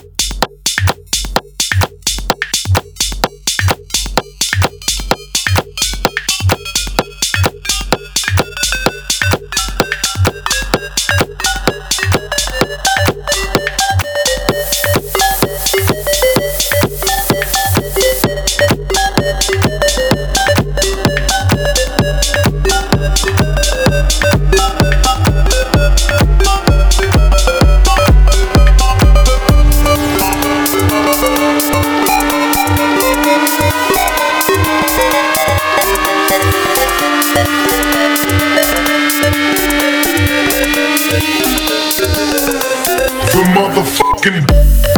Thank you. The motherfucking.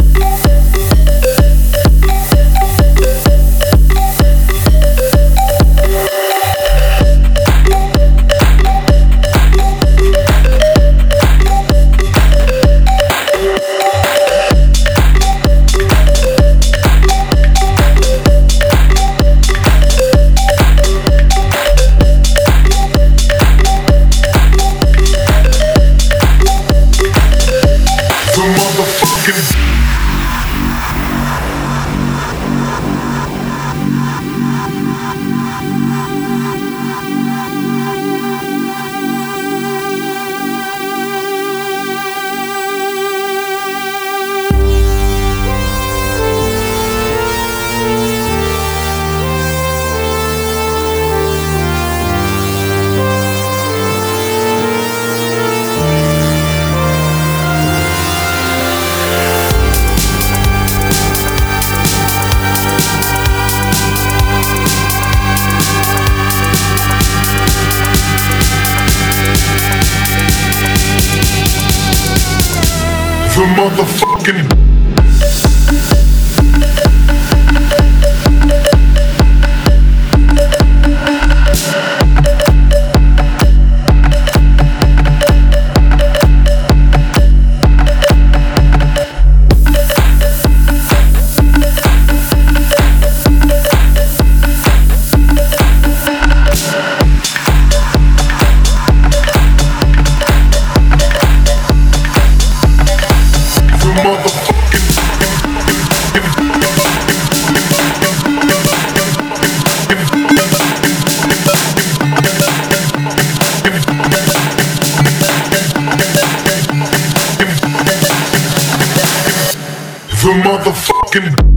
The motherfucking. Motherfucking.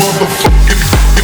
motherfucking